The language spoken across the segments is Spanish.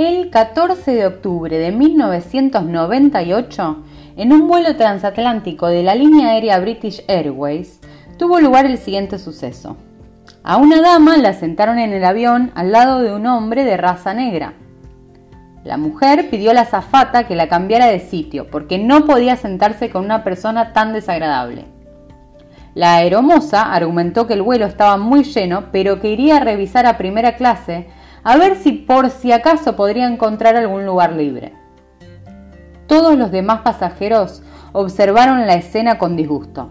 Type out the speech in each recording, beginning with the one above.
El 14 de octubre de 1998, en un vuelo transatlántico de la línea aérea British Airways, tuvo lugar el siguiente suceso. A una dama la sentaron en el avión al lado de un hombre de raza negra. La mujer pidió a la azafata que la cambiara de sitio porque no podía sentarse con una persona tan desagradable. La aeromoza argumentó que el vuelo estaba muy lleno, pero que iría a revisar a primera clase a ver si por si acaso podría encontrar algún lugar libre. Todos los demás pasajeros observaron la escena con disgusto,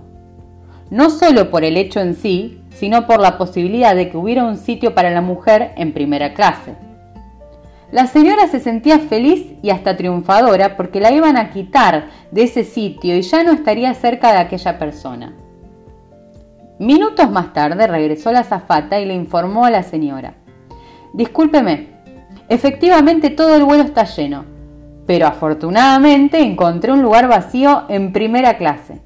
no solo por el hecho en sí, sino por la posibilidad de que hubiera un sitio para la mujer en primera clase. La señora se sentía feliz y hasta triunfadora porque la iban a quitar de ese sitio y ya no estaría cerca de aquella persona. Minutos más tarde regresó la zafata y le informó a la señora. Discúlpeme, efectivamente todo el vuelo está lleno, pero afortunadamente encontré un lugar vacío en primera clase.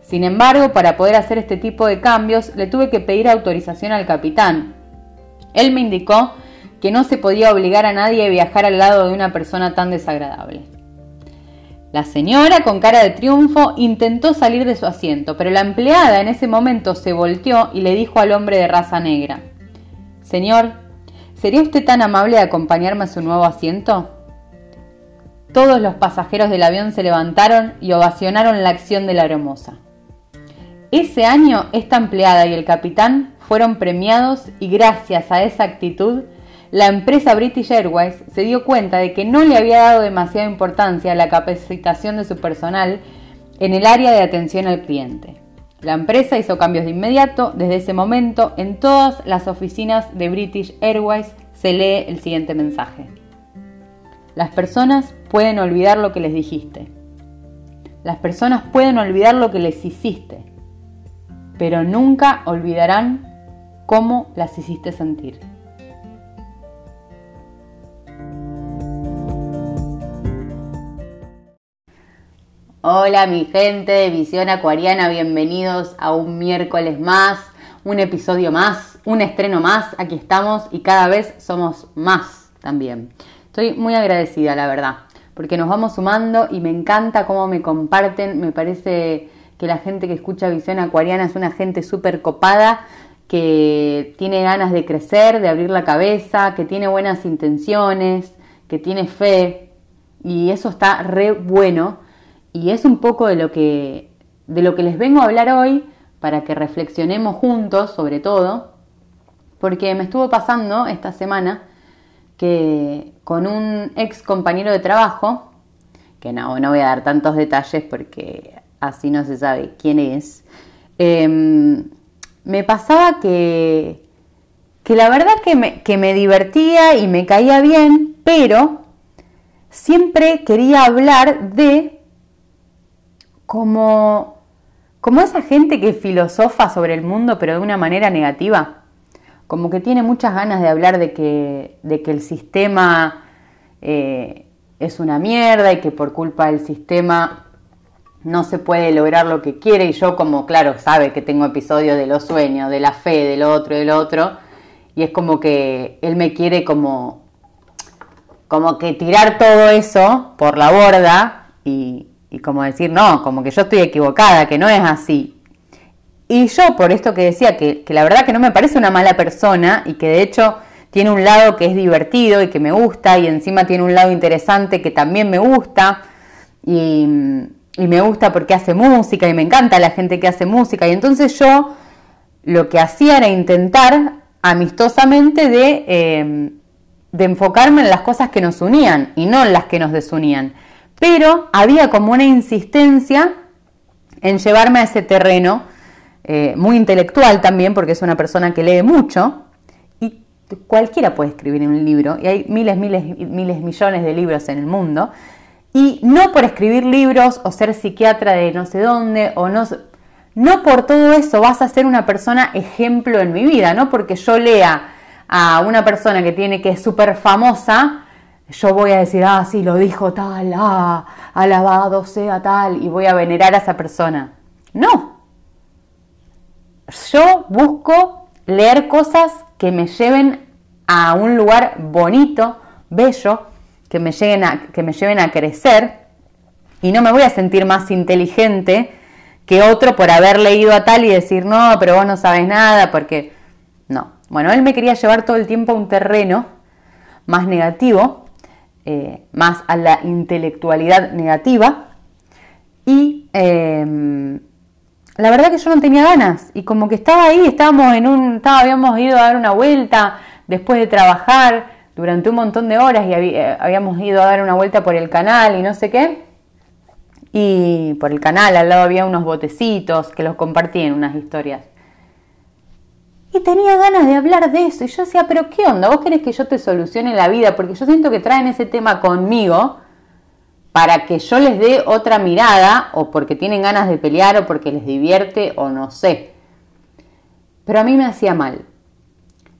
Sin embargo, para poder hacer este tipo de cambios, le tuve que pedir autorización al capitán. Él me indicó que no se podía obligar a nadie a viajar al lado de una persona tan desagradable. La señora, con cara de triunfo, intentó salir de su asiento, pero la empleada en ese momento se volteó y le dijo al hombre de raza negra, Señor, ¿sería usted tan amable de acompañarme a su nuevo asiento? Todos los pasajeros del avión se levantaron y ovacionaron la acción de la hermosa. Ese año esta empleada y el capitán fueron premiados y gracias a esa actitud la empresa British Airways se dio cuenta de que no le había dado demasiada importancia a la capacitación de su personal en el área de atención al cliente. La empresa hizo cambios de inmediato. Desde ese momento, en todas las oficinas de British Airways se lee el siguiente mensaje. Las personas pueden olvidar lo que les dijiste. Las personas pueden olvidar lo que les hiciste, pero nunca olvidarán cómo las hiciste sentir. Hola mi gente de Visión Acuariana, bienvenidos a un miércoles más, un episodio más, un estreno más, aquí estamos y cada vez somos más también. Estoy muy agradecida, la verdad, porque nos vamos sumando y me encanta cómo me comparten, me parece que la gente que escucha Visión Acuariana es una gente súper copada, que tiene ganas de crecer, de abrir la cabeza, que tiene buenas intenciones, que tiene fe. Y eso está re bueno y es un poco de lo que de lo que les vengo a hablar hoy para que reflexionemos juntos sobre todo, porque me estuvo pasando esta semana que con un ex compañero de trabajo, que no, no voy a dar tantos detalles porque así no se sabe quién es, em, me pasaba que, que la verdad que me, que me divertía y me caía bien, pero siempre quería hablar de como, como esa gente que filosofa sobre el mundo pero de una manera negativa, como que tiene muchas ganas de hablar de que, de que el sistema eh, es una mierda y que por culpa del sistema no se puede lograr lo que quiere. Y yo como claro sabe que tengo episodios de los sueños, de la fe, del otro, del otro. Y es como que él me quiere como como que tirar todo eso por la borda y, y como decir, no, como que yo estoy equivocada, que no es así. Y yo, por esto que decía, que, la verdad que no me parece una mala persona y que de hecho tiene un lado que es divertido y que me gusta y encima tiene un lado interesante que también me gusta y, me gusta porque hace música y me encanta la gente que hace música y entonces yo lo que hacía era intentar amistosamente de, eh, de enfocarme en las cosas que nos unían y no en las que nos desunían pero había como una insistencia en llevarme a ese terreno, eh, muy intelectual también, porque es una persona que lee mucho, y cualquiera puede escribir un libro, y hay miles, miles, miles, millones de libros en el mundo, y no por escribir libros o ser psiquiatra de no sé dónde, o no, no por todo eso vas a ser una persona ejemplo en mi vida, no porque yo lea a una persona que tiene que es súper famosa, yo voy a decir, ah, sí, lo dijo tal, ah, alabado sea tal, y voy a venerar a esa persona. No. Yo busco leer cosas que me lleven a un lugar bonito, bello, que me, lleguen a, que me lleven a crecer y no me voy a sentir más inteligente que otro por haber leído a tal y decir, no, pero vos no sabes nada, porque no. Bueno, él me quería llevar todo el tiempo a un terreno más negativo, eh, más a la intelectualidad negativa, y em, la verdad que yo no tenía ganas, y como que estaba ahí, estábamos en un, estaba, habíamos ido a dar una vuelta después de trabajar durante un montón de horas y eh, habíamos ido a dar una vuelta por el canal y no sé qué, y por el canal al lado había unos botecitos que los compartí en unas historias. Y tenía ganas de hablar de eso. Y yo decía, pero ¿qué onda? ¿Vos querés que yo te solucione la vida? Porque yo siento que traen ese tema conmigo para que yo les dé otra mirada, o porque tienen ganas de pelear, o porque les divierte, o no sé. Pero a mí me hacía mal.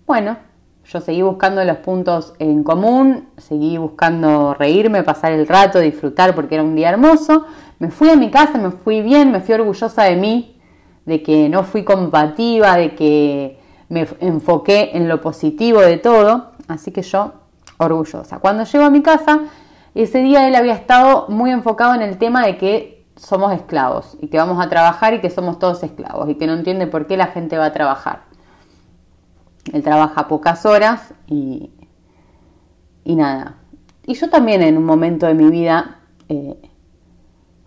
Bueno, yo seguí buscando los puntos en común, seguí buscando reírme, pasar el rato, disfrutar porque era un día hermoso. Me fui a mi casa, me fui bien, me fui orgullosa de mí, de que no fui combativa, de que me enfoqué en lo positivo de todo. Así que yo, orgullosa. Cuando llego a mi casa, ese día él había estado muy enfocado en el tema de que somos esclavos y que vamos a trabajar y que somos todos esclavos y que no entiende por qué la gente va a trabajar. Él trabaja pocas horas y, y nada. Y yo también en un momento de mi vida eh,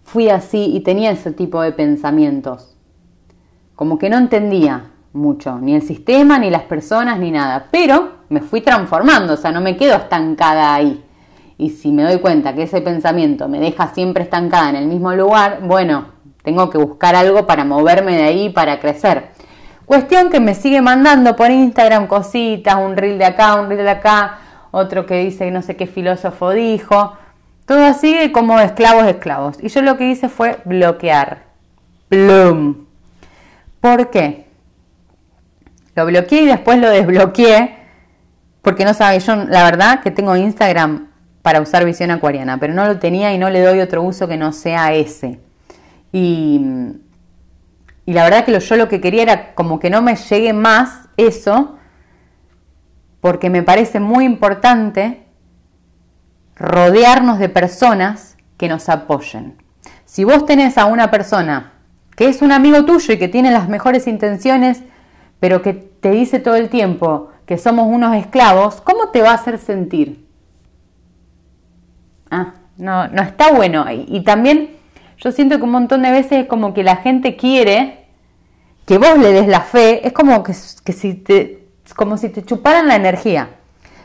fui así y tenía ese tipo de pensamientos. Como que no entendía mucho, ni el sistema, ni las personas, ni nada. Pero me fui transformando, o sea, no me quedo estancada ahí. Y si me doy cuenta que ese pensamiento me deja siempre estancada en el mismo lugar, bueno, tengo que buscar algo para moverme de ahí, para crecer. Cuestión que me sigue mandando por Instagram cositas, un reel de acá, un reel de acá, otro que dice no sé qué filósofo dijo. Todo así como esclavos, esclavos. Y yo lo que hice fue bloquear. Plum. ¿Por qué? Lo bloqueé y después lo desbloqueé. Porque no sabe, yo la verdad que tengo Instagram para usar visión acuariana, pero no lo tenía y no le doy otro uso que no sea ese. Y y la verdad que yo lo que quería era como que no me llegue más eso, porque me parece muy importante rodearnos de personas que nos apoyen. Si vos tenés a una persona que es un amigo tuyo y que tiene las mejores intenciones, pero que te dice todo el tiempo que somos unos esclavos, ¿cómo te va a hacer sentir? Ah, no, no está bueno. Y, también yo siento que un montón de veces es como que la gente quiere que vos le des la fe, es como que, si te, como si te chuparan la energía.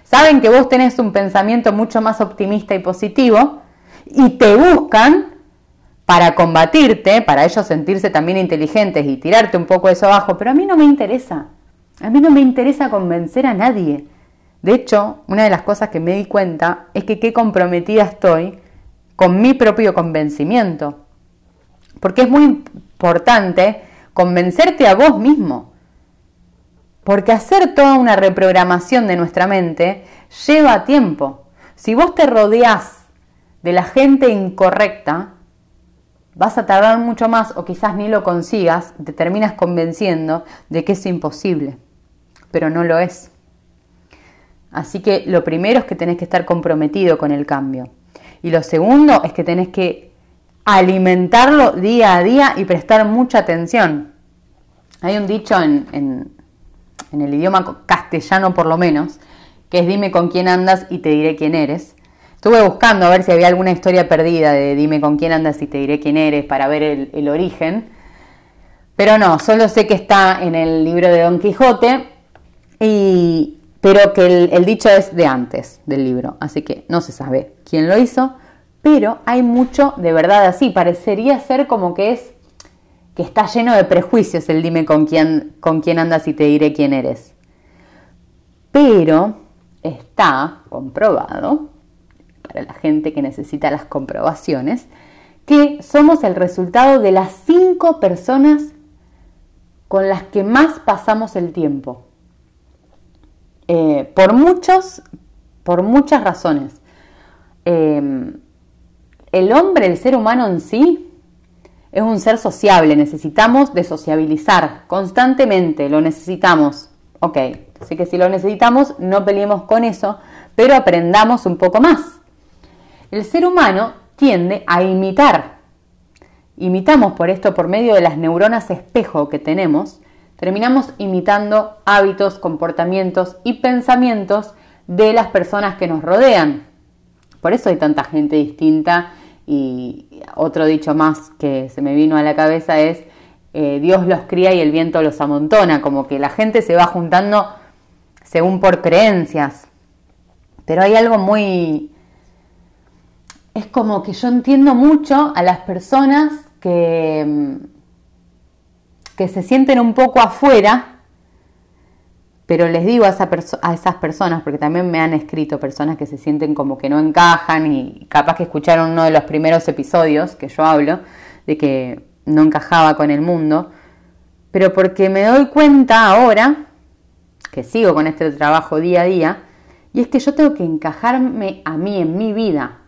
Saben que vos tenés un pensamiento mucho más optimista y positivo y te buscan para combatirte, para ellos sentirse también inteligentes y tirarte un poco eso abajo, pero a mí no me interesa. A mí no me interesa convencer a nadie. De hecho, una de las cosas que me di cuenta es que qué comprometida estoy con mi propio convencimiento. Porque es muy importante convencerte a vos mismo. Porque hacer toda una reprogramación de nuestra mente lleva tiempo. Si vos te rodeás de la gente incorrecta, vas a tardar mucho más o quizás ni lo consigas, te terminas convenciendo de que es imposible, pero no lo es. Así que lo primero es que tenés que estar comprometido con el cambio. Y lo segundo es que tenés que alimentarlo día a día y prestar mucha atención. Hay un dicho en, el idioma castellano por lo menos, que es dime con quién andas y te diré quién eres. Estuve buscando a ver si había alguna historia perdida de dime con quién andas y te diré quién eres para ver el, origen. Pero no, solo sé que está en el libro de Don Quijote, y, pero que el, el dicho es de antes del libro, así que no se sabe quién lo hizo, pero hay mucho de verdad así, parecería ser como que es que está lleno de prejuicios el dime con quién, con quién andas y te diré quién eres. Pero está comprobado, para la gente que necesita las comprobaciones, que somos el resultado de las cinco personas con las que más pasamos el tiempo. Eh, por muchos, por muchas razones. Eh, el hombre, el ser humano en sí, es un ser sociable, necesitamos de sociabilizar constantemente, lo necesitamos. Ok, Así que si lo necesitamos, no peleemos con eso, pero aprendamos un poco más. El ser humano tiende a imitar. Imitamos por esto, por medio de las neuronas espejo que tenemos, terminamos imitando hábitos, comportamientos y pensamientos de las personas que nos rodean. Por eso hay tanta gente distinta y otro dicho más que se me vino a la cabeza es eh, Dios los cría y el viento los amontona, como que la gente se va juntando según por creencias. Pero hay algo muy... Es como que yo entiendo mucho a las personas que, que se sienten un poco afuera, pero les digo a, a esas personas, porque también me han escrito personas que se sienten como que no encajan y capaz que escucharon uno de los primeros episodios que yo hablo, de que no encajaba con el mundo, pero porque me doy cuenta ahora, que sigo con este trabajo día a día, y es que yo tengo que encajarme a mí en mi vida.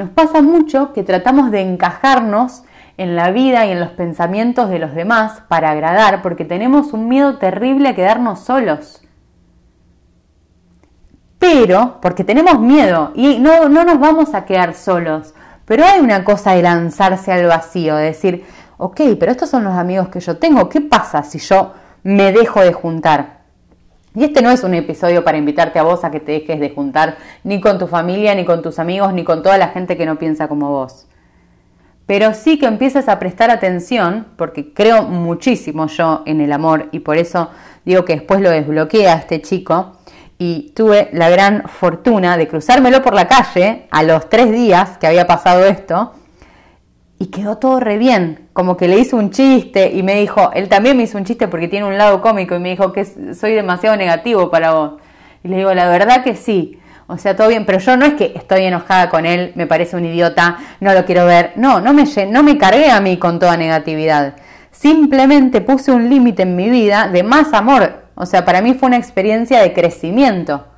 Nos pasa mucho que tratamos de encajarnos en la vida y en los pensamientos de los demás para agradar, porque tenemos un miedo terrible a quedarnos solos. Pero, porque tenemos miedo y no, no nos vamos a quedar solos, pero hay una cosa de lanzarse al vacío, de decir, ok, pero estos son los amigos que yo tengo, ¿qué pasa si yo me dejo de juntar? Y este no es un episodio para invitarte a vos a que te dejes de juntar ni con tu familia, ni con tus amigos, ni con toda la gente que no piensa como vos. Pero sí que empieces a prestar atención, porque creo muchísimo yo en el amor y por eso digo que después lo desbloqueé a este chico y tuve la gran fortuna de cruzármelo por la calle a los tres días que había pasado esto y quedó todo re bien, como que le hizo un chiste y me dijo, él también me hizo un chiste porque tiene un lado cómico y me dijo que soy demasiado negativo para vos. Y le digo, la verdad que sí, o sea, todo bien, pero yo no es que estoy enojada con él, me parece un idiota, no lo quiero ver, no, no me, no me cargué a mí con toda negatividad. Simplemente puse un límite en mi vida de más amor. O sea, para mí fue una experiencia de crecimiento,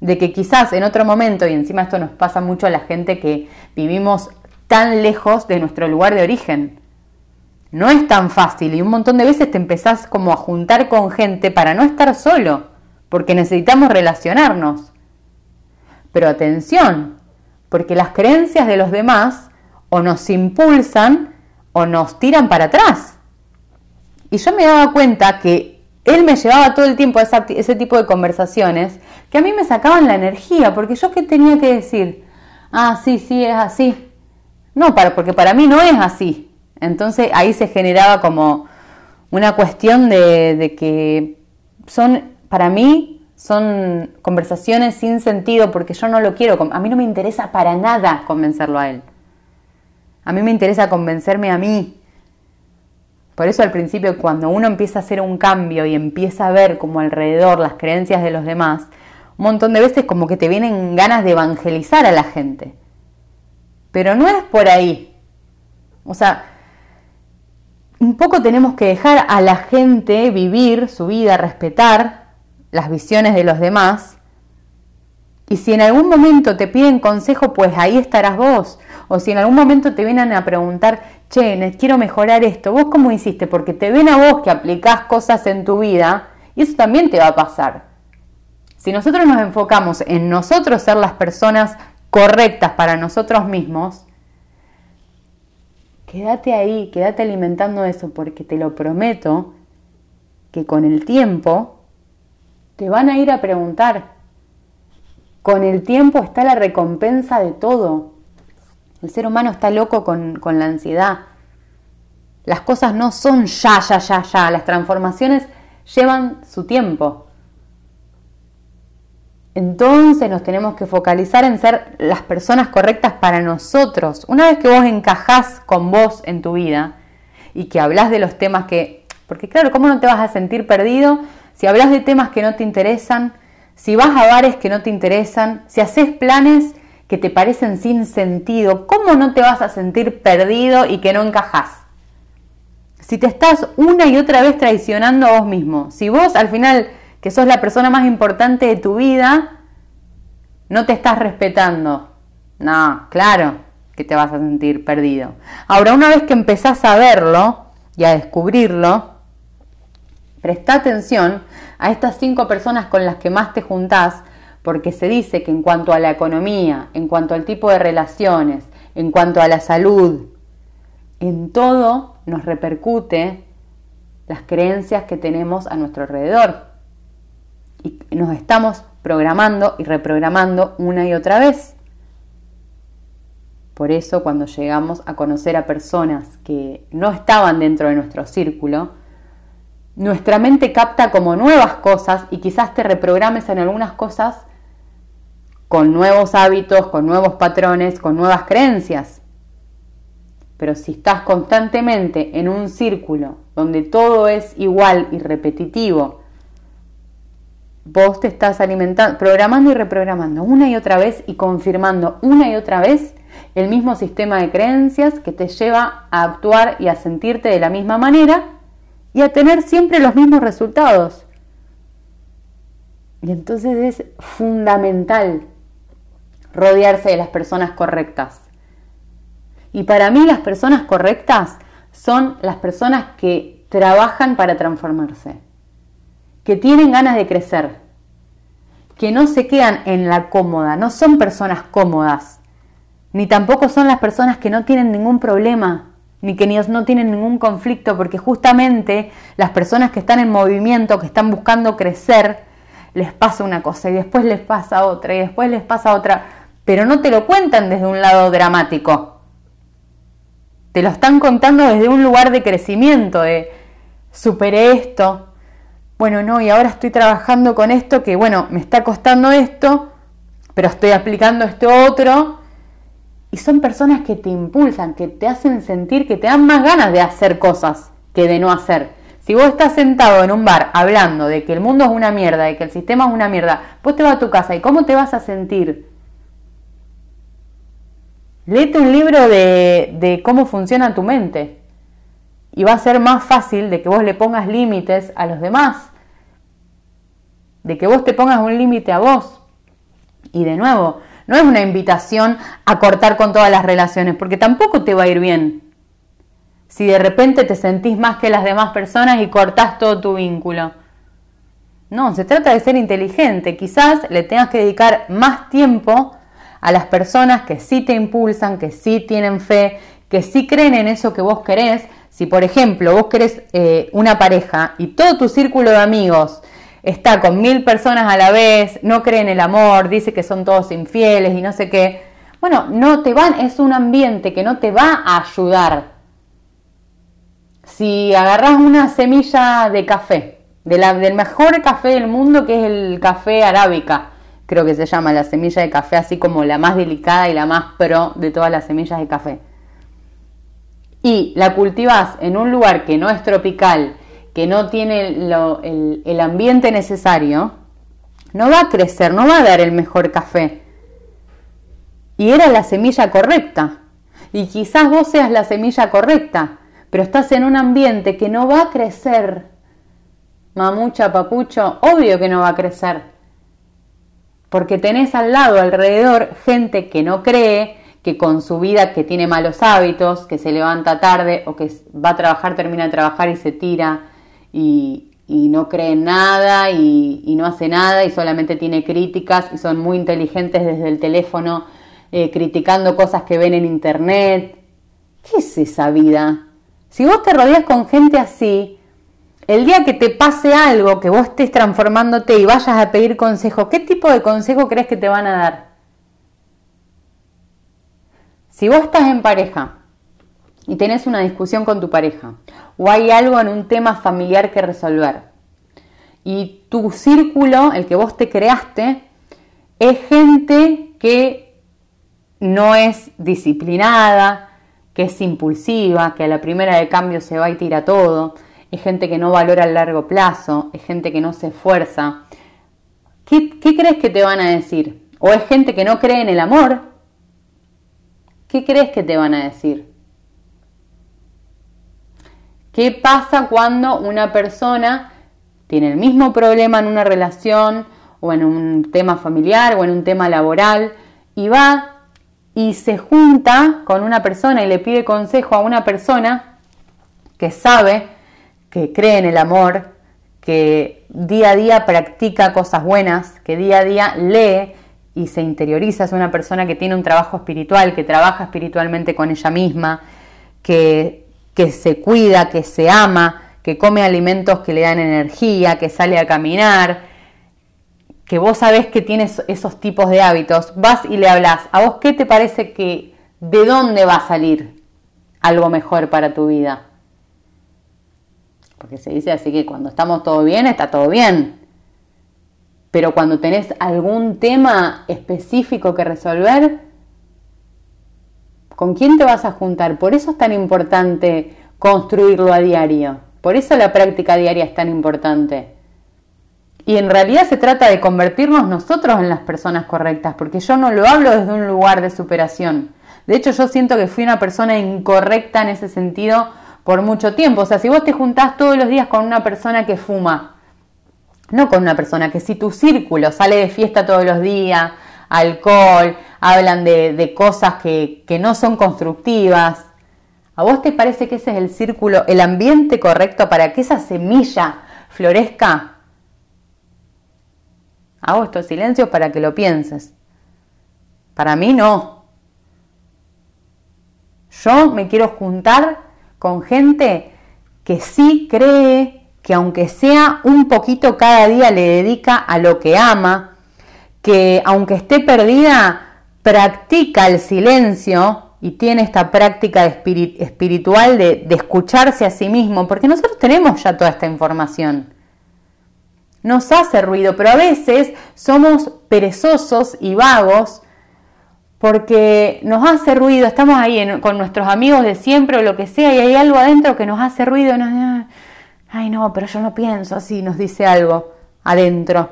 de que quizás en otro momento, y encima esto nos pasa mucho a la gente que vivimos tan lejos de nuestro lugar de origen. No es tan fácil y un montón de veces te empezás como a juntar con gente para no estar solo, porque necesitamos relacionarnos. Pero atención, porque las creencias de los demás o nos impulsan o nos tiran para atrás. Y yo me daba cuenta que él me llevaba todo el tiempo a ese tipo de conversaciones que a mí me sacaban la energía, porque yo qué tenía que decir, ah, sí, sí, es así. No, para, porque para mí no es así. Entonces ahí se generaba como una cuestión de, de que son, para mí, son conversaciones sin sentido porque yo no lo quiero, a mí no me interesa para nada convencerlo a él. A mí me interesa convencerme a mí, por eso al principio cuando uno empieza a hacer un cambio y empieza a ver como alrededor las creencias de los demás, un montón de veces como que te vienen ganas de evangelizar a la gente. Pero no es por ahí. O sea, un poco tenemos que dejar a la gente vivir su vida, respetar las visiones de los demás. Y si en algún momento te piden consejo, pues ahí estarás vos. O si en algún momento te vienen a preguntar, che, quiero mejorar esto, ¿vos cómo hiciste? Porque te ven a vos que aplicás cosas en tu vida y eso también te va a pasar. Si nosotros nos enfocamos en nosotros ser las personas correctas para nosotros mismos, quédate ahí, quédate alimentando eso, porque te lo prometo que con el tiempo te van a ir a preguntar. Con el tiempo está la recompensa de todo. El ser humano está loco con, la ansiedad. Las cosas no son ya, ya, ya, ya. Las transformaciones llevan su tiempo. Entonces nos tenemos que focalizar en ser las personas correctas para nosotros. Una vez que vos encajás con vos en tu vida y que hablas de los temas que... Porque claro, ¿cómo no te vas a sentir perdido si hablas de temas que no te interesan? Si vas a bares que no te interesan, si haces planes que te parecen sin sentido, ¿cómo no te vas a sentir perdido y que no encajas? Si te estás una y otra vez traicionando a vos mismo, si vos al final, que sos la persona más importante de tu vida, no te estás respetando, no, claro que te vas a sentir perdido. Ahora, una vez que empezás a verlo y a descubrirlo, presta atención a estas cinco personas con las que más te juntás, porque se dice que en cuanto a la economía, en cuanto al tipo de relaciones, en cuanto a la salud, en todo nos repercute las creencias que tenemos a nuestro alrededor. Y nos estamos programando y reprogramando una y otra vez. Por eso cuando llegamos a conocer a personas que no estaban dentro de nuestro círculo, nuestra mente capta como nuevas cosas y quizás te reprogrames en algunas cosas con nuevos hábitos, con nuevos patrones, con nuevas creencias. Pero si estás constantemente en un círculo donde todo es igual y repetitivo, vos te estás alimentando, programando y reprogramando una y otra vez y confirmando una y otra vez el mismo sistema de creencias que te lleva a actuar y a sentirte de la misma manera y a tener siempre los mismos resultados. Y entonces es fundamental rodearse de las personas correctas. Y para mí las personas correctas son las personas que trabajan para transformarse, que tienen ganas de crecer, que no se quedan en la cómoda, no son personas cómodas, ni tampoco son las personas que no tienen ningún problema, ni que no tienen ningún conflicto, porque justamente las personas que están en movimiento, que están buscando crecer, les pasa una cosa y después les pasa otra y después les pasa otra, pero no te lo cuentan desde un lado dramático. Te lo están contando desde un lugar de crecimiento, de superé esto, bueno, no, y ahora estoy trabajando con esto que, bueno, me está costando esto, pero estoy aplicando este otro. Y son personas que te impulsan, que te hacen sentir que te dan más ganas de hacer cosas que de no hacer. Si vos estás sentado en un bar hablando de que el mundo es una mierda, de que el sistema es una mierda, vos te vas a tu casa y cómo te vas a sentir. Léete un libro de, de cómo funciona tu mente y va a ser más fácil de que vos le pongas límites a los demás, de que vos te pongas un límite a vos. Y de nuevo, no es una invitación a cortar con todas las relaciones, porque tampoco te va a ir bien. Si de repente te sentís más que las demás personas y cortás todo tu vínculo. No, se trata de ser inteligente. Quizás le tengas que dedicar más tiempo a las personas que sí te impulsan, que sí tienen fe, que sí creen en eso que vos querés, si, por ejemplo, vos querés eh, una pareja y todo tu círculo de amigos está con mil personas a la vez, no cree en el amor, dice que son todos infieles y no sé qué, bueno, no te van, es un ambiente que no te va a ayudar. Si agarras una semilla de café, del mejor café del mundo que es el café arábica, creo que se llama la semilla de café, así como la más delicada y la más pro de todas las semillas de café y la cultivas en un lugar que no es tropical, que no tiene el, el ambiente necesario, no va a crecer, no va a dar el mejor café. Y era la semilla correcta. Y quizás vos seas la semilla correcta, pero estás en un ambiente que no va a crecer. Mamucha, papucho, obvio que no va a crecer. Porque tenés al lado, alrededor, gente que no cree, que con su vida que tiene malos hábitos, que se levanta tarde o que va a trabajar, termina de trabajar y se tira y, no cree en nada y, no hace nada y solamente tiene críticas y son muy inteligentes desde el teléfono eh, criticando cosas que ven en internet. ¿Qué es esa vida? Si vos te rodeas con gente así, el día que te pase algo, que vos estés transformándote y vayas a pedir consejo, ¿qué tipo de consejo crees que te van a dar? Si vos estás en pareja y tenés una discusión con tu pareja o hay algo en un tema familiar que resolver y tu círculo, el que vos te creaste, es gente que no es disciplinada, que es impulsiva, que a la primera de cambio se va y tira todo, es gente que no valora el largo plazo, es gente que no se esfuerza. ¿Qué, ¿Qué crees que te van a decir? ¿O es gente que no cree en el amor? ¿qué crees que te van a decir? ¿Qué pasa cuando una persona tiene el mismo problema en una relación o en un tema familiar o en un tema laboral y va y se junta con una persona y le pide consejo a una persona que sabe, que cree en el amor, que día a día practica cosas buenas, que día a día lee y se interioriza, es una persona que tiene un trabajo espiritual, que trabaja espiritualmente con ella misma, que, que se cuida, que se ama, que come alimentos que le dan energía, que sale a caminar, que vos sabés que tienes esos tipos de hábitos, vas y le hablas, ¿a vos qué te parece que de dónde va a salir algo mejor para tu vida? Porque se dice así que cuando estamos todo bien, está todo bien. Pero cuando tenés algún tema específico que resolver, ¿con quién te vas a juntar? Por eso es tan importante construirlo a diario. Por eso la práctica diaria es tan importante. Y en realidad se trata de convertirnos nosotros en las personas correctas, porque yo no lo hablo desde un lugar de superación. De hecho, yo siento que fui una persona incorrecta en ese sentido por mucho tiempo. O sea, si vos te juntás todos los días con una persona que fuma, no con una persona que si tu círculo sale de fiesta todos los días, alcohol, hablan de, cosas que, que no son constructivas, ¿a vos te parece que ese es el círculo, el ambiente correcto para que esa semilla florezca? Hago estos silencios para que lo pienses. Para mí no. Yo me quiero juntar con gente que sí cree que aunque sea un poquito cada día le dedica a lo que ama, que aunque esté perdida, practica el silencio y tiene esta práctica espiritual de, de escucharse a sí mismo, porque nosotros tenemos ya toda esta información. Nos hace ruido, pero a veces somos perezosos y vagos porque nos hace ruido, estamos ahí con nuestros amigos de siempre o lo que sea y hay algo adentro que nos hace ruido, nos, ay no, pero yo no pienso así, nos dice algo adentro.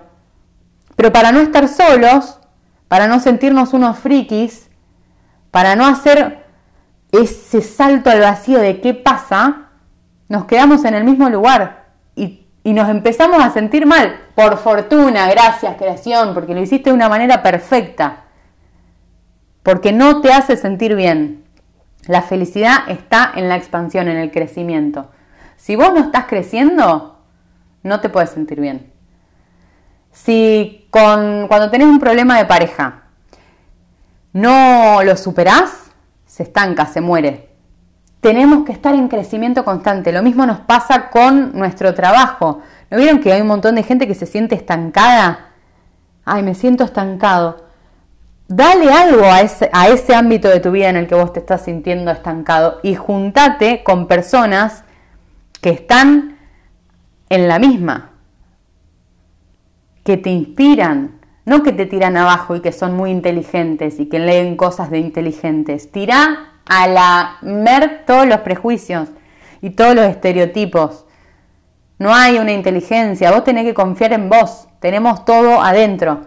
Pero para no estar solos, para no sentirnos unos frikis, para no hacer ese salto al vacío de qué pasa, nos quedamos en el mismo lugar y nos empezamos a sentir mal. Por fortuna, gracias creación, porque lo hiciste de una manera perfecta. Porque no te hace sentir bien. La felicidad está en la expansión, en el crecimiento. Si vos no estás creciendo, no te puedes sentir bien. Si con, cuando tenés un problema de pareja no lo superás, se estanca, se muere tenemos que estar en crecimiento constante. Lo mismo nos pasa con nuestro trabajo. ¿No vieron que hay un montón de gente que se siente estancada? Ay, me siento estancado. Dale algo a ese, a ese ámbito de tu vida en el que vos te estás sintiendo estancado y juntate con personas que están en la misma, que te inspiran, no que te tiran abajo y que son muy inteligentes y que leen cosas de inteligentes. Tira a la mer todos los prejuicios y todos los estereotipos. No hay una inteligencia, vos tenés que confiar en vos, tenemos todo adentro.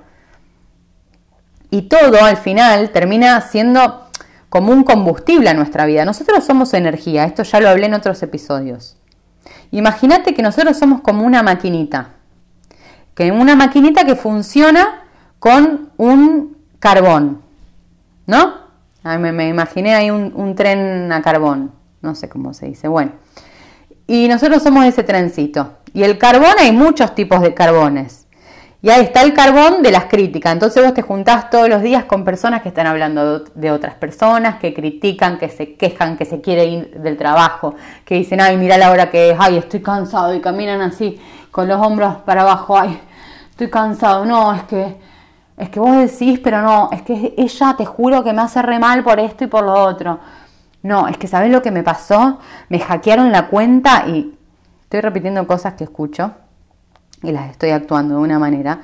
Y todo al final termina siendo como un combustible a nuestra vida. Nosotros somos energía, esto ya lo hablé en otros episodios. Imagínate que nosotros somos como una maquinita, que una maquinita que funciona con un carbón, ¿no? me, imaginé ahí un, tren a carbón, no sé cómo se dice. Bueno, y nosotros somos ese trencito. Y el carbón hay muchos tipos de carbones. Y ahí está el carbón de las críticas. Entonces vos te juntás todos los días con personas que están hablando de otras personas, que critican, que se quejan, que se quieren ir del trabajo, que dicen, ay, mira la hora que es, ay, estoy cansado, y caminan así, con los hombros para abajo, ay, estoy cansado, no, es que es que vos decís, pero no, es que ella te juro que me hace re mal por esto y por lo otro. No, es que ¿sabes lo que me pasó? Me hackearon la cuenta y estoy repitiendo cosas que escucho y las estoy actuando de una manera.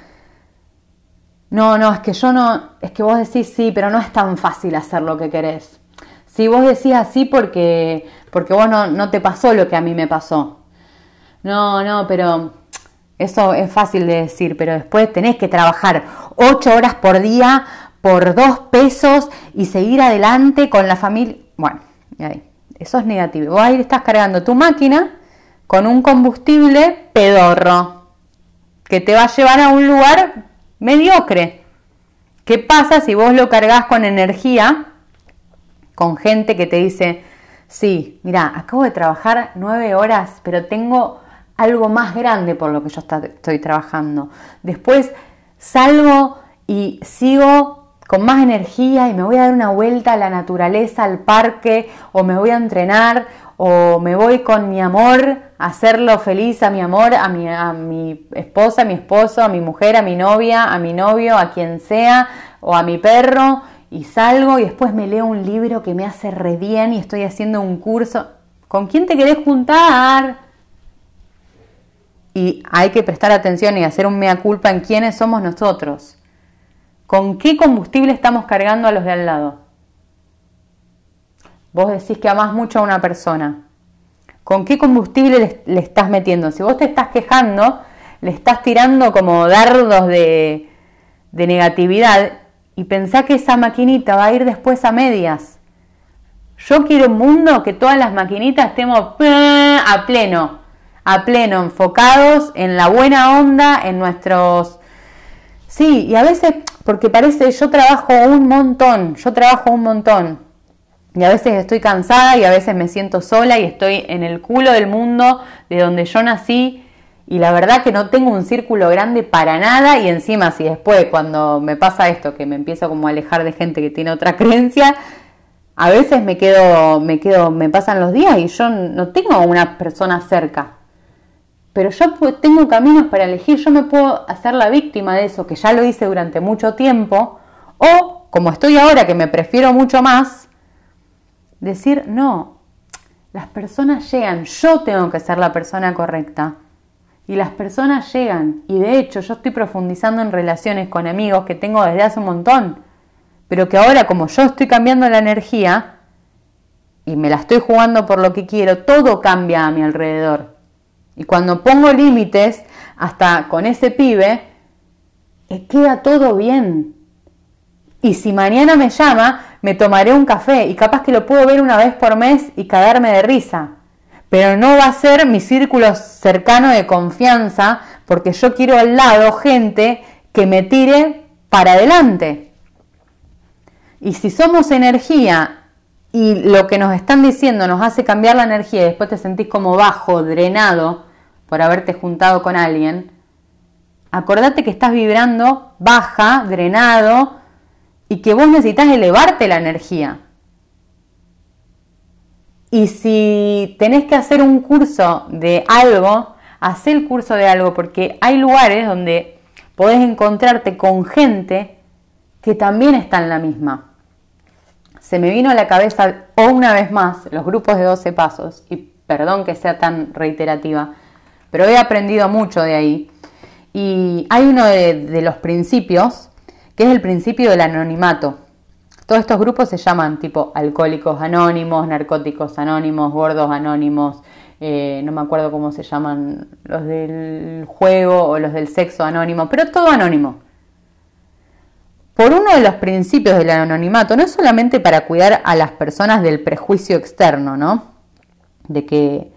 No, no, es que yo no, es que vos decís sí, pero no es tan fácil hacer lo que querés. Si vos decís así porque, porque vos no, no te pasó lo que a mí me pasó. No, no, pero eso es fácil de decir, pero después tenés que trabajar ocho horas por día por dos pesos y seguir adelante con la familia. Bueno, eso es negativo. Vos ahí estás cargando tu máquina con un combustible pedorro que te va a llevar a un lugar mediocre. ¿Qué pasa si vos lo cargas con energía, con gente que te dice, sí, mira, acabo de trabajar nueve horas, pero tengo algo más grande por lo que yo estoy trabajando. Después salgo y sigo con más energía y me voy a dar una vuelta a la naturaleza, al parque, o me voy a entrenar, o me voy con mi amor a hacerlo feliz a mi amor, a mi, a mi esposa, a mi esposo, a mi mujer, a mi novia, a mi novio, a quien sea, o a mi perro, y salgo y después me leo un libro que me hace re bien y estoy haciendo un curso. ¿Con quién te querés juntar? Y hay que prestar atención y hacer un mea culpa en quiénes somos nosotros. ¿Con qué combustible estamos cargando a los de al lado? Vos decís que amás mucho a una persona. ¿Con qué combustible le, estás metiendo? Si vos te estás quejando, le estás tirando como dardos de, de negatividad y pensá que esa maquinita va a ir después a medias. Yo quiero un mundo que todas las maquinitas estemos a pleno, a pleno, enfocados en la buena onda, en nuestros... Sí, y a veces, porque parece, yo trabajo un montón, yo trabajo un montón. Y a veces estoy cansada y a veces me siento sola y estoy en el culo del mundo de donde yo nací y la verdad que no tengo un círculo grande para nada y encima si después cuando me pasa esto que me empiezo como a alejar de gente que tiene otra creencia, a veces me quedo, me quedo, me pasan los días y yo no tengo una persona cerca. Pero yo tengo caminos para elegir, yo me puedo hacer la víctima de eso, que ya lo hice durante mucho tiempo, o como estoy ahora que me prefiero mucho más, decir, no, las personas llegan, yo tengo que ser la persona correcta y las personas llegan. Y de hecho yo estoy profundizando en relaciones con amigos que tengo desde hace un montón. Pero que ahora como yo estoy cambiando la energía y me la estoy jugando por lo que quiero, todo cambia a mi alrededor. Y cuando pongo límites, hasta con ese pibe, queda todo bien. Y si mañana me llama, me tomaré un café y capaz que lo puedo ver una vez por mes y cagarme de risa pero no va a ser mi círculo cercano de confianza porque yo quiero al lado gente que me tire para adelante. Y si somos energía y lo que nos están diciendo nos hace cambiar la energía y después te sentís como bajo, drenado por haberte juntado con alguien, acordate que estás vibrando baja, drenado y que vos necesitas elevarte la energía. Y si tenés que hacer un curso de algo, haz el curso de algo, porque hay lugares donde podés encontrarte con gente que también está en la misma. Se me vino a la cabeza una vez más los grupos de 12 pasos, y perdón que sea tan reiterativa, pero he aprendido mucho de ahí. Y hay uno de, los principios, que es el principio del anonimato. Todos estos grupos se llaman tipo alcohólicos anónimos, narcóticos anónimos, gordos anónimos, eh, no me acuerdo cómo se llaman los del juego o los del sexo anónimo, pero todo anónimo. Por uno de los principios del anonimato, no es solamente para cuidar a las personas del prejuicio externo, ¿no? De que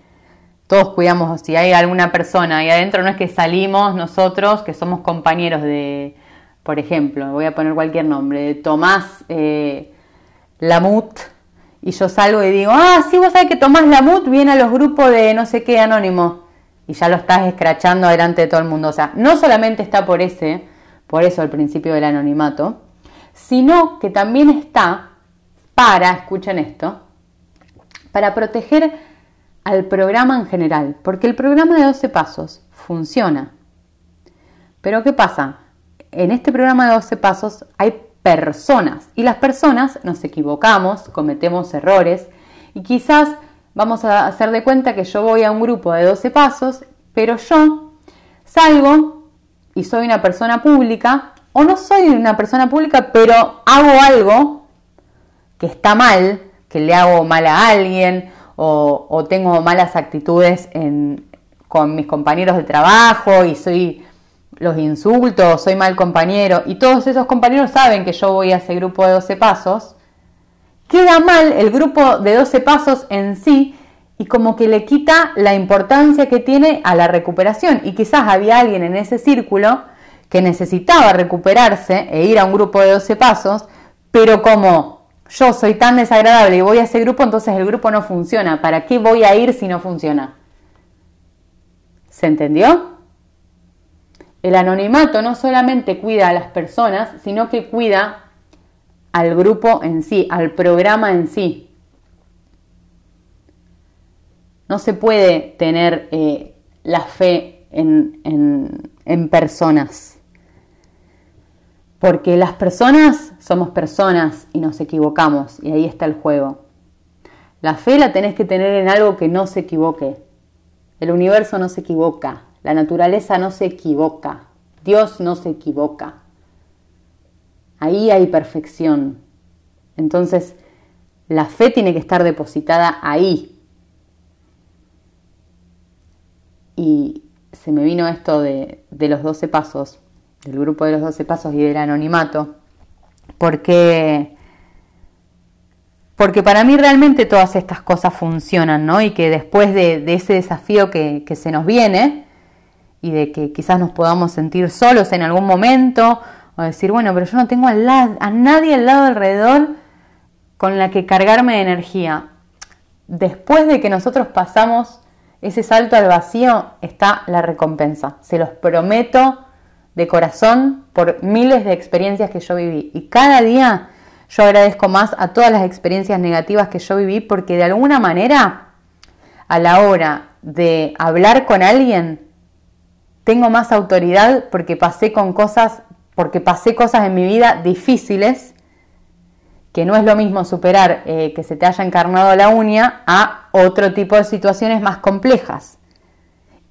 todos cuidamos, si hay alguna persona ahí adentro, no es que salimos nosotros, que somos compañeros de, por ejemplo, voy a poner cualquier nombre, Tomás eh, Lamut, y yo salgo y digo, ah, sí, vos sabés que Tomás Lamut viene a los grupos de no sé qué anónimo, y ya lo estás escrachando delante de todo el mundo. O sea, no solamente está por ese, por eso el principio del anonimato, sino que también está para, escuchen esto, para proteger al programa en general, porque el programa de 12 pasos funciona. Pero ¿qué pasa? en este programa de 12 pasos hay personas y las personas nos equivocamos, cometemos errores y quizás vamos a hacer de cuenta que yo voy a un grupo de 12 pasos, pero yo salgo y soy una persona pública o no soy una persona pública, pero hago algo que está mal, que le hago mal a alguien o, tengo malas actitudes con mis compañeros de trabajo y soy los insultos, soy mal compañero, y todos esos compañeros saben que yo voy a ese grupo de 12 pasos, queda mal el grupo de 12 pasos en sí y como que le quita la importancia que tiene a la recuperación. Y quizás había alguien en ese círculo que necesitaba recuperarse e ir a un grupo de 12 pasos, pero como yo soy tan desagradable y voy a ese grupo, entonces el grupo no funciona. ¿Para qué voy a ir si no funciona? ¿Se entendió? El anonimato no solamente cuida a las personas, sino que cuida al grupo en sí, al programa en sí. No se puede tener eh, la fe en, en personas. Porque las personas somos personas y nos equivocamos y ahí está el juego. La fe la tenés que tener en algo que no se equivoque. El universo no se equivoca, la naturaleza no se equivoca, Dios no se equivoca. Ahí hay perfección. Entonces, la fe tiene que estar depositada ahí. Y se me vino esto de, los 12 pasos, del grupo de los 12 pasos y del anonimato, porque, porque para mí realmente todas estas cosas funcionan, ¿no? Y que después de, ese desafío que, se nos viene, y de que quizás nos podamos sentir solos en algún momento, o decir, bueno, pero yo no tengo a nadie al lado alrededor con la que cargarme de energía. Después de que nosotros pasamos ese salto al vacío, está la recompensa. Se los prometo de corazón por miles de experiencias que yo viví. Y cada día yo agradezco más a todas las experiencias negativas que yo viví porque de alguna manera, a la hora de hablar con alguien, tengo más autoridad porque pasé con cosas porque pasé cosas en mi vida difíciles, que no es lo mismo superar eh, que se te haya encarnado la uña a otro tipo de situaciones más complejas.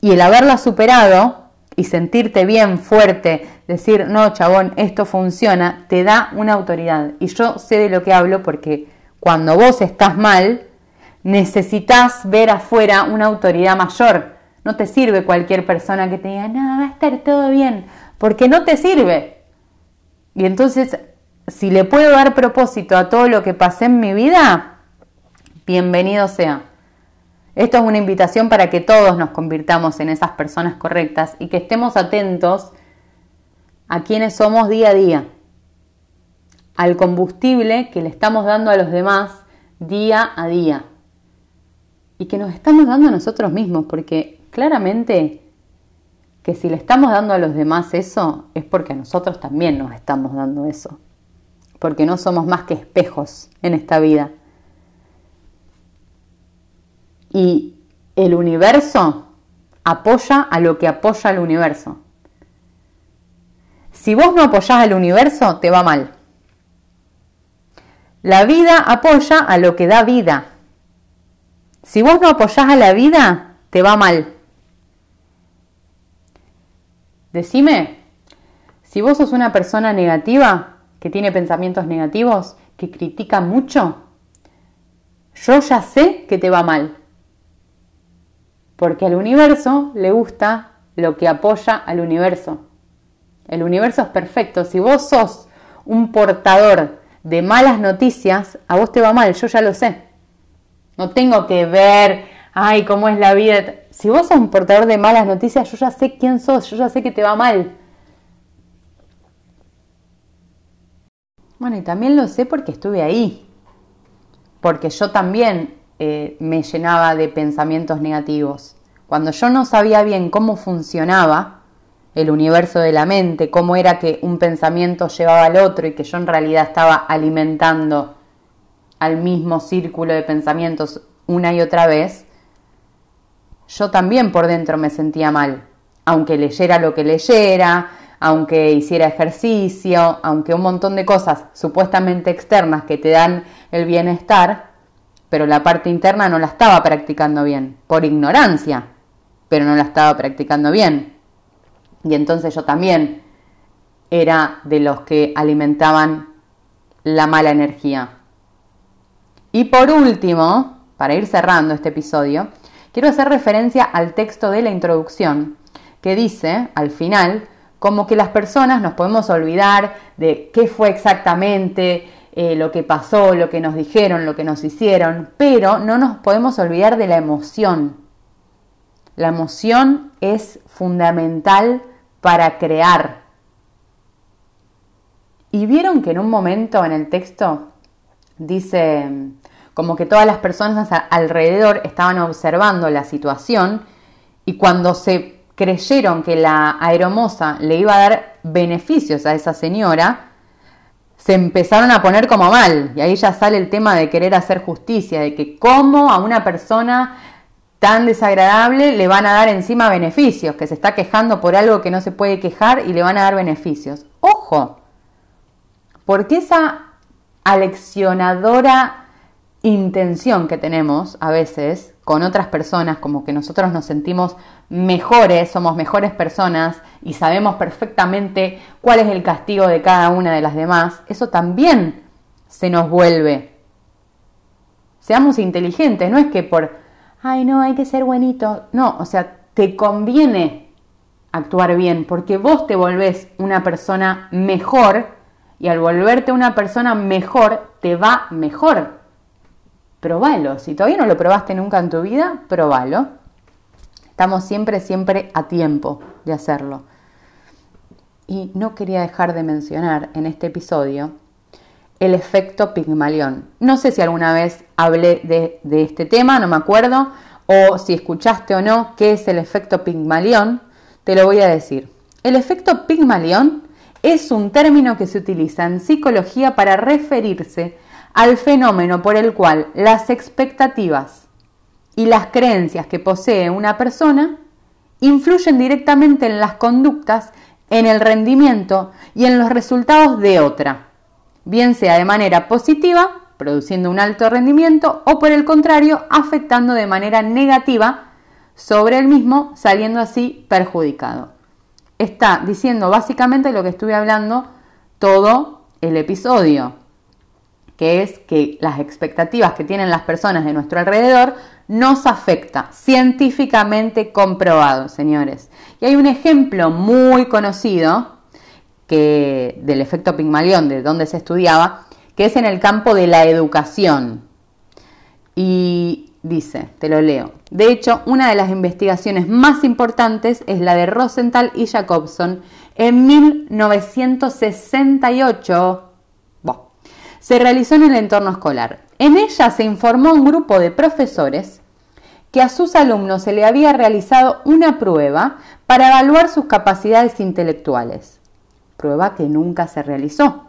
Y el haberla superado y sentirte bien, fuerte, decir, no, chabón, esto funciona, te da una autoridad. Y yo sé de lo que hablo porque cuando vos estás mal, necesitas ver afuera una autoridad mayor. No te sirve cualquier persona que te diga, no, va a estar todo bien, porque no te sirve. Y entonces, si le puedo dar propósito a todo lo que pasé en mi vida, bienvenido sea. Esto es una invitación para que todos nos convirtamos en esas personas correctas y que estemos atentos a quienes somos día a día, al combustible que le estamos dando a los demás día a día y que nos estamos dando a nosotros mismos, porque claramente que si le estamos dando a los demás eso, es porque a nosotros también nos estamos dando eso. Porque no somos más que espejos en esta vida. Y el universo apoya a lo que apoya al universo. Si vos no apoyás al universo, te va mal. La vida apoya a lo que da vida. Si vos no apoyás a la vida, te va mal. Decime, si vos sos una persona negativa, que tiene pensamientos negativos, que critica mucho, yo ya sé que te va mal. Porque al universo le gusta lo que apoya al universo. El universo es perfecto. Si vos sos un portador de malas noticias, a vos te va mal, yo ya lo sé. No tengo que ver, ay, cómo es la vida si vos sos un portador de malas noticias, yo ya sé quién sos, yo ya sé que te va mal. Bueno, y también lo sé porque estuve ahí, porque yo también eh, me llenaba de pensamientos negativos. Cuando yo no sabía bien cómo funcionaba el universo de la mente, cómo era que un pensamiento llevaba al otro y que yo en realidad estaba alimentando al mismo círculo de pensamientos una y otra vez, yo también por dentro me sentía mal, aunque leyera lo que leyera, aunque hiciera ejercicio, aunque un montón de cosas supuestamente externas que te dan el bienestar, pero la parte interna no la estaba practicando bien, por ignorancia, pero no la estaba practicando bien. Y entonces yo también era de los que alimentaban la mala energía. Y por último, para ir cerrando este episodio, quiero hacer referencia al texto de la introducción, que dice, al final, como que las personas nos podemos olvidar de qué fue exactamente eh, lo que pasó, lo que nos dijeron, lo que nos hicieron, pero no nos podemos olvidar de la emoción. La emoción es fundamental para crear. Y vieron que en un momento en el texto dice, como que todas las personas alrededor estaban observando la situación y cuando se creyeron que la aeromoza le iba a dar beneficios a esa señora, se empezaron a poner como mal. Y ahí ya sale el tema de querer hacer justicia, de que cómo a una persona tan desagradable le van a dar encima beneficios, que se está quejando por algo que no se puede quejar y le van a dar beneficios. Ojo, porque esa aleccionadora intención que tenemos a veces con otras personas, como que nosotros nos sentimos mejores, somos mejores personas y sabemos perfectamente cuál es el castigo de cada una de las demás, eso también se nos vuelve. Seamos inteligentes, no es que por, ay no, hay que ser buenito, no, o sea, te conviene actuar bien porque vos te volvés una persona mejor y al volverte una persona mejor te va mejor probalo. Si todavía no lo probaste nunca en tu vida, probalo. Estamos siempre, siempre a tiempo de hacerlo. Y no quería dejar de mencionar en este episodio el efecto Pigmalión. No sé si alguna vez hablé de, este tema, no me acuerdo, o si escuchaste o no qué es el efecto Pigmalión, te lo voy a decir. El efecto Pigmalión es un término que se utiliza en psicología para referirse al fenómeno por el cual las expectativas y las creencias que posee una persona influyen directamente en las conductas, en el rendimiento y en los resultados de otra, bien sea de manera positiva, produciendo un alto rendimiento, o por el contrario, afectando de manera negativa sobre el mismo, saliendo así perjudicado. Está diciendo básicamente lo que estuve hablando todo el episodio que es que las expectativas que tienen las personas de nuestro alrededor nos afecta, científicamente comprobado, señores. Y hay un ejemplo muy conocido que, del efecto Pigmalión, de donde se estudiaba, que es en el campo de la educación. Y dice, te lo leo, de hecho, una de las investigaciones más importantes es la de Rosenthal y Jacobson en 1968 se realizó en el entorno escolar. En ella se informó a un grupo de profesores que a sus alumnos se le había realizado una prueba para evaluar sus capacidades intelectuales, prueba que nunca se realizó.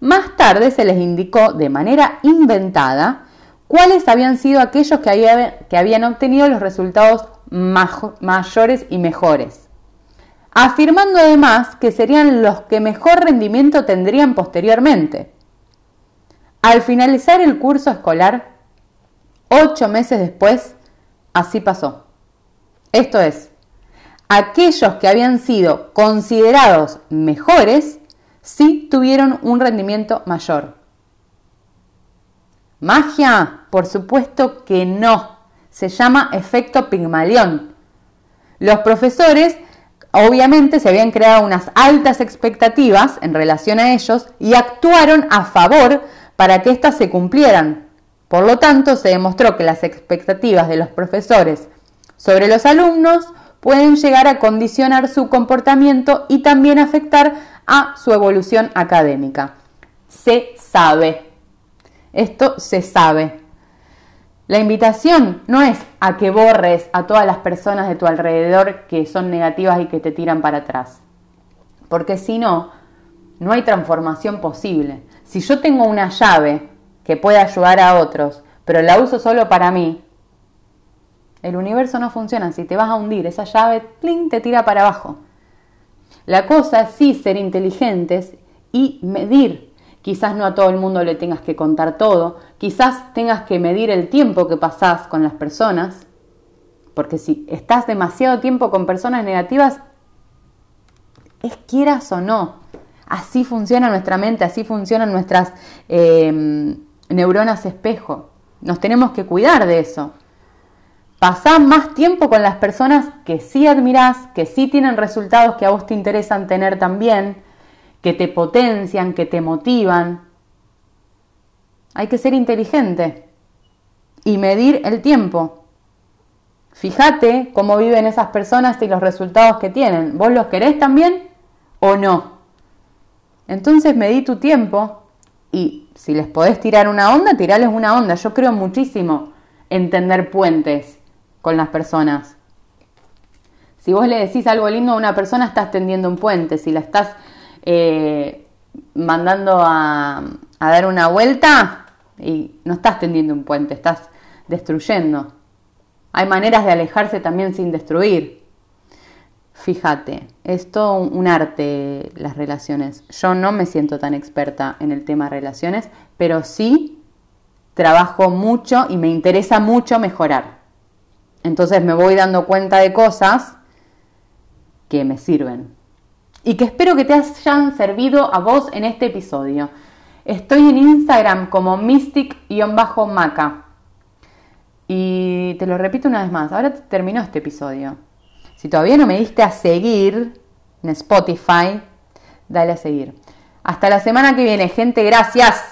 Más tarde se les indicó de manera inventada cuáles habían sido aquellos que, que habían obtenido los resultados mayores y mejores, afirmando además que serían los que mejor rendimiento tendrían posteriormente. Al finalizar el curso escolar, ocho meses después, así pasó. Esto es, aquellos que habían sido considerados mejores, sí tuvieron un rendimiento mayor. ¿Magia? Por supuesto que no. Se llama efecto Pigmalión. Los profesores obviamente se habían creado unas altas expectativas en relación a ellos y actuaron a favor para que éstas se cumplieran. Por lo tanto, se demostró que las expectativas de los profesores sobre los alumnos pueden llegar a condicionar su comportamiento y también afectar a su evolución académica. Se sabe. Esto se sabe. La invitación no es a que borres a todas las personas de tu alrededor que son negativas y que te tiran para atrás. Porque si no, no hay transformación posible. Si yo tengo una llave que puede ayudar a otros, pero la uso solo para mí, el universo no funciona. Si te vas a hundir, esa llave ¡pling! te tira para abajo. La cosa es sí ser inteligentes y medir. Quizás no a todo el mundo le tengas que contar todo, quizás tengas que medir el tiempo que pasás con las personas, porque si estás demasiado tiempo con personas negativas, es quieras o no, Así funciona nuestra mente, así funcionan nuestras em, neuronas espejo. Nos tenemos que cuidar de eso. Pasá más tiempo con las personas que sí admirás, que sí tienen resultados que a vos te interesan tener también, que te potencian, que te motivan. Hay que ser inteligente y medir el tiempo. Fíjate cómo viven esas personas y los resultados que tienen. ¿Vos los querés también o no? Entonces medí tu tiempo y si les podés tirar una onda, tirales una onda. Yo creo muchísimo en tender puentes con las personas. Si vos le decís algo lindo a una persona, estás tendiendo un puente. Si la estás eh, mandando a, a dar una vuelta, y no estás tendiendo un puente, estás destruyendo. Hay maneras de alejarse también sin destruir. Fíjate, es todo un arte las relaciones. Yo no me siento tan experta en el tema relaciones, pero sí trabajo mucho y me interesa mucho mejorar. Entonces me voy dando cuenta de cosas que me sirven y que espero que te hayan servido a vos en este episodio. Estoy en Instagram como mystic-maca. Y te lo repito una vez más, ahora terminó este episodio. Si todavía no me diste a seguir en Spotify, dale a seguir. Hasta la semana que viene, gente, gracias.